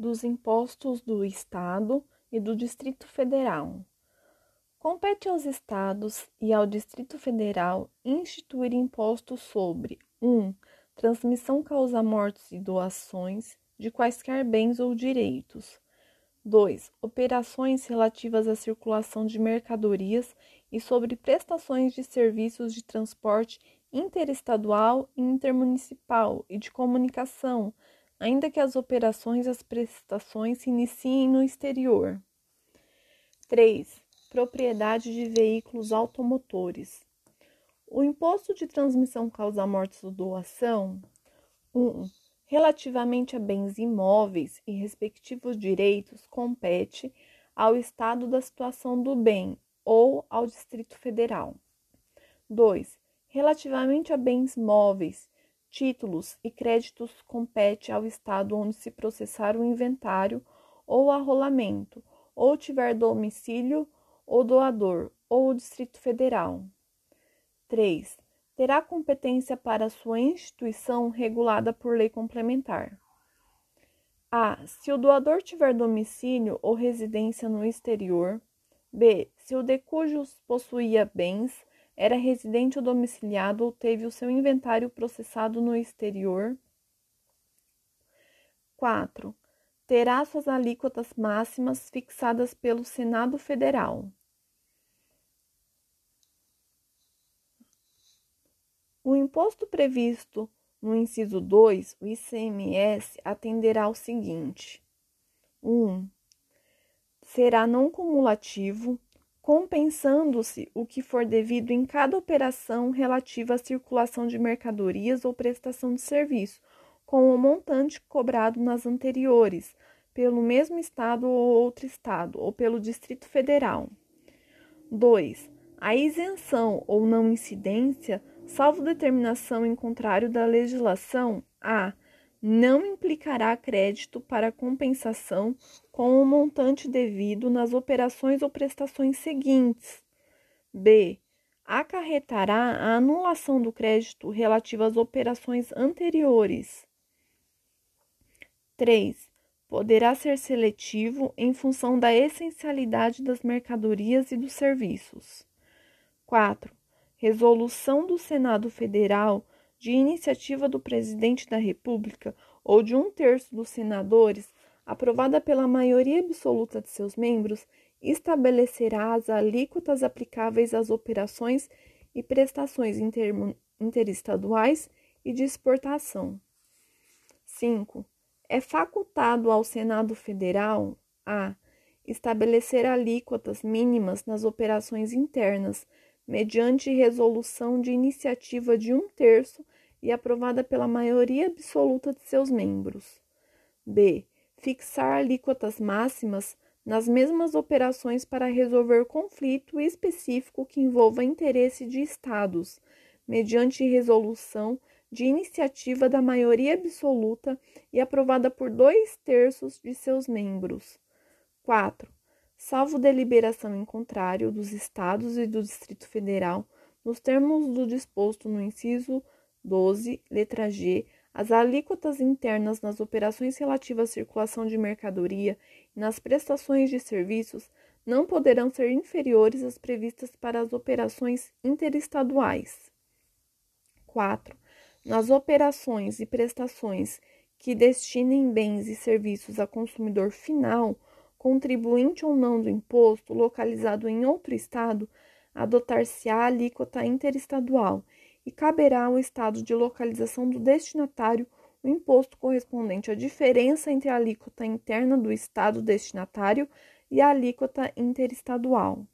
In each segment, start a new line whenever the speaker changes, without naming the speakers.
dos impostos do Estado e do Distrito Federal. Compete aos Estados e ao Distrito Federal instituir impostos sobre 1. Um, transmissão causa-mortes e doações de quaisquer bens ou direitos. 2. Operações relativas à circulação de mercadorias e sobre prestações de serviços de transporte interestadual e intermunicipal e de comunicação, ainda que as operações e as prestações se iniciem no exterior. 3 propriedade de veículos automotores. O imposto de transmissão causa-mortes ou doação 1. Um, relativamente a bens imóveis e respectivos direitos, compete ao Estado da situação do bem ou ao Distrito Federal. 2. Relativamente a bens móveis, títulos e créditos, compete ao Estado onde se processar o inventário ou arrolamento, ou tiver domicílio o doador ou o Distrito Federal. 3. Terá competência para sua instituição regulada por lei complementar. A. Se o doador tiver domicílio ou residência no exterior. B. Se o de cujos possuía bens era residente ou domiciliado ou teve o seu inventário processado no exterior. 4. Terá suas alíquotas máximas fixadas pelo Senado Federal. O imposto previsto no inciso 2, o ICMS, atenderá ao seguinte: 1. Um, será não cumulativo, compensando-se o que for devido em cada operação relativa à circulação de mercadorias ou prestação de serviço, com o montante cobrado nas anteriores, pelo mesmo Estado ou outro Estado, ou pelo Distrito Federal. 2. A isenção ou não incidência salvo determinação em contrário da legislação, a não implicará crédito para compensação com o montante devido nas operações ou prestações seguintes. B. Acarretará a anulação do crédito relativo às operações anteriores. 3. Poderá ser seletivo em função da essencialidade das mercadorias e dos serviços. 4 resolução do Senado Federal de iniciativa do Presidente da República ou de um terço dos senadores, aprovada pela maioria absoluta de seus membros, estabelecerá as alíquotas aplicáveis às operações e prestações inter interestaduais e de exportação. 5. É facultado ao Senado Federal a estabelecer alíquotas mínimas nas operações internas mediante resolução de iniciativa de um terço e aprovada pela maioria absoluta de seus membros. B. Fixar alíquotas máximas nas mesmas operações para resolver conflito específico que envolva interesse de Estados, mediante resolução de iniciativa da maioria absoluta e aprovada por dois terços de seus membros. 4 salvo deliberação em contrário dos Estados e do Distrito Federal, nos termos do disposto no inciso 12, letra G, as alíquotas internas nas operações relativas à circulação de mercadoria e nas prestações de serviços não poderão ser inferiores às previstas para as operações interestaduais. 4. Nas operações e prestações que destinem bens e serviços a consumidor final, contribuinte ou não do imposto localizado em outro estado, adotar-se-á a alíquota interestadual e caberá ao estado de localização do destinatário o imposto correspondente à diferença entre a alíquota interna do estado destinatário e a alíquota interestadual.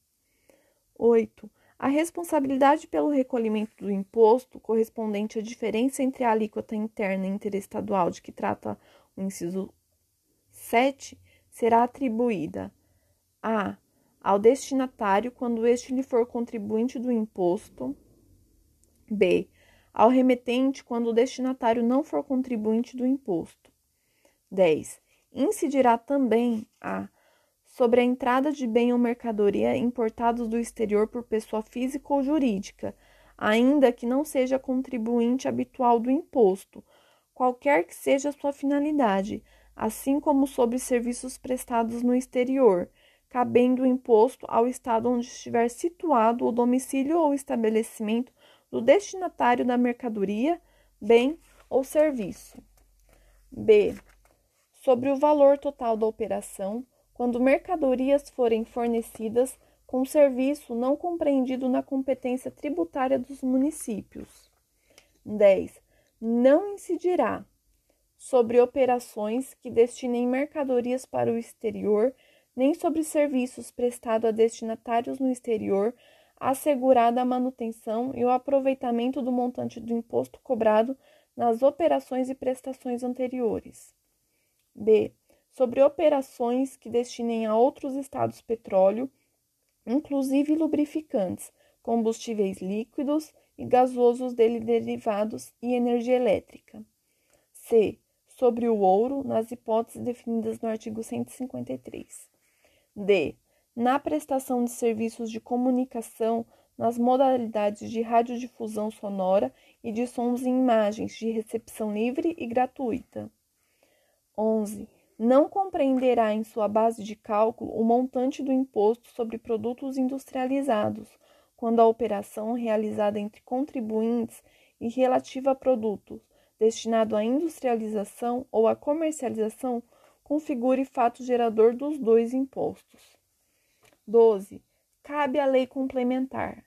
8. A responsabilidade pelo recolhimento do imposto correspondente à diferença entre a alíquota interna e interestadual de que trata o inciso 7 será atribuída a ao destinatário quando este lhe for contribuinte do imposto, b ao remetente quando o destinatário não for contribuinte do imposto. 10. Incidirá também a sobre a entrada de bem ou mercadoria importados do exterior por pessoa física ou jurídica, ainda que não seja contribuinte habitual do imposto, qualquer que seja a sua finalidade, assim como sobre serviços prestados no exterior, cabendo o imposto ao estado onde estiver situado o domicílio ou estabelecimento do destinatário da mercadoria, bem ou serviço. B. Sobre o valor total da operação, quando mercadorias forem fornecidas com serviço não compreendido na competência tributária dos municípios. 10. Não incidirá sobre operações que destinem mercadorias para o exterior, nem sobre serviços prestados a destinatários no exterior, assegurada a manutenção e o aproveitamento do montante do imposto cobrado nas operações e prestações anteriores. B. Sobre operações que destinem a outros estados petróleo, inclusive lubrificantes, combustíveis líquidos e gasosos dele derivados e energia elétrica. C. Sobre o ouro, nas hipóteses definidas no artigo 153. D. Na prestação de serviços de comunicação nas modalidades de radiodifusão sonora e de sons e imagens de recepção livre e gratuita. 11. Não compreenderá em sua base de cálculo o montante do imposto sobre produtos industrializados, quando a operação realizada entre contribuintes e relativa a produtos destinado à industrialização ou à comercialização configure fato gerador dos dois impostos. 12. Cabe à lei complementar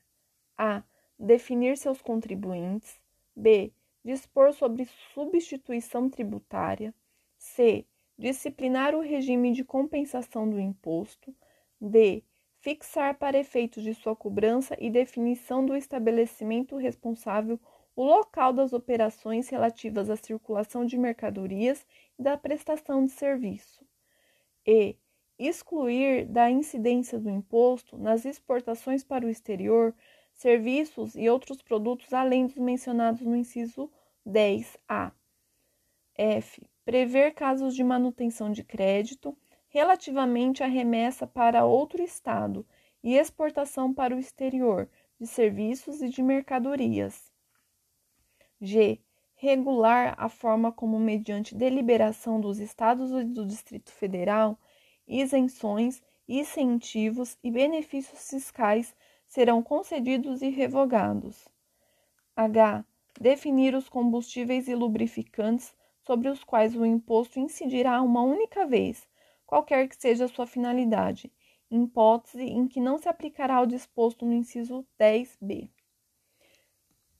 a. definir seus contribuintes, b. dispor sobre substituição tributária, c. disciplinar o regime de compensação do imposto, d fixar para efeitos de sua cobrança e definição do estabelecimento responsável o local das operações relativas à circulação de mercadorias e da prestação de serviço. E excluir da incidência do imposto nas exportações para o exterior serviços e outros produtos além dos mencionados no inciso 10A. F. Prever casos de manutenção de crédito relativamente à remessa para outro Estado e exportação para o exterior de serviços e de mercadorias. G. Regular a forma como, mediante deliberação dos Estados e do Distrito Federal, isenções, incentivos e benefícios fiscais serão concedidos e revogados. H. Definir os combustíveis e lubrificantes sobre os quais o imposto incidirá uma única vez, qualquer que seja a sua finalidade, em hipótese em que não se aplicará o disposto no inciso 10b.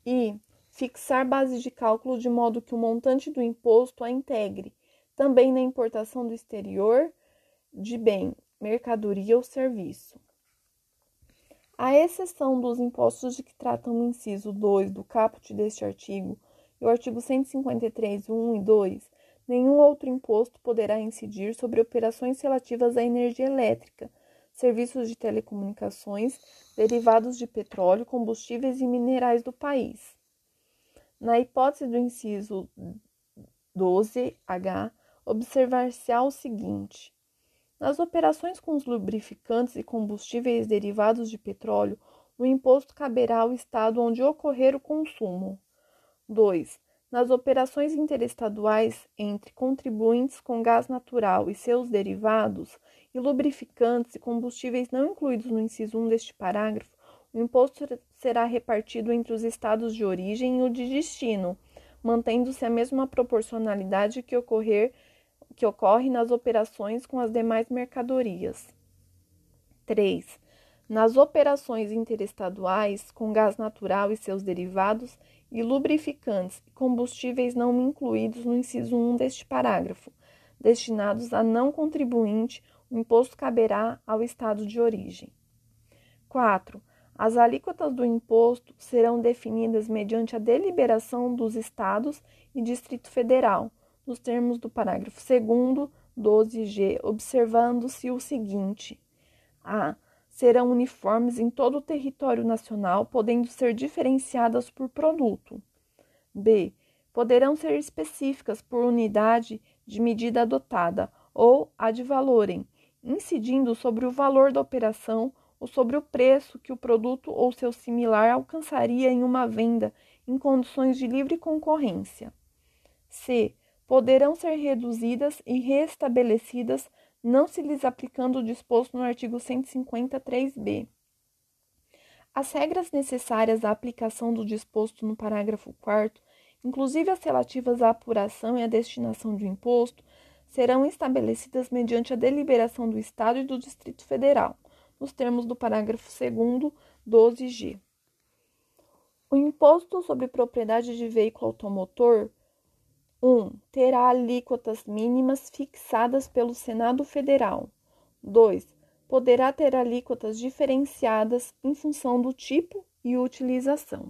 E fixar base de cálculo de modo que o montante do imposto a integre, também na importação do exterior de bem, mercadoria ou serviço. À exceção dos impostos de que tratam o inciso 2 do caput deste artigo e o artigo 153, 1 e 2, nenhum outro imposto poderá incidir sobre operações relativas à energia elétrica, serviços de telecomunicações, derivados de petróleo, combustíveis e minerais do país. Na hipótese do inciso 12H, observar-se-á o seguinte: nas operações com os lubrificantes e combustíveis derivados de petróleo, o imposto caberá ao estado onde ocorrer o consumo. 2. Nas operações interestaduais entre contribuintes com gás natural e seus derivados, e lubrificantes e combustíveis não incluídos no inciso 1 deste parágrafo, o imposto será repartido entre os estados de origem e o de destino, mantendo-se a mesma proporcionalidade que, ocorrer, que ocorre nas operações com as demais mercadorias. 3. Nas operações interestaduais com gás natural e seus derivados, e lubrificantes e combustíveis não incluídos no inciso 1 deste parágrafo, destinados a não contribuinte, o imposto caberá ao estado de origem. 4. As alíquotas do imposto serão definidas mediante a deliberação dos estados e Distrito Federal, nos termos do parágrafo 2 12G, observando-se o seguinte: a serão uniformes em todo o território nacional, podendo ser diferenciadas por produto. B. Poderão ser específicas por unidade de medida adotada ou ad valorem, incidindo sobre o valor da operação ou sobre o preço que o produto ou seu similar alcançaria em uma venda em condições de livre concorrência. C. poderão ser reduzidas e restabelecidas não se lhes aplicando o disposto no artigo 153b. As regras necessárias à aplicação do disposto no parágrafo 4 inclusive as relativas à apuração e à destinação do imposto, serão estabelecidas mediante a deliberação do Estado e do Distrito Federal, nos termos do parágrafo 2 12G. O imposto sobre propriedade de veículo automotor 1. Terá alíquotas mínimas fixadas pelo Senado Federal. 2. Poderá ter alíquotas diferenciadas em função do tipo e utilização.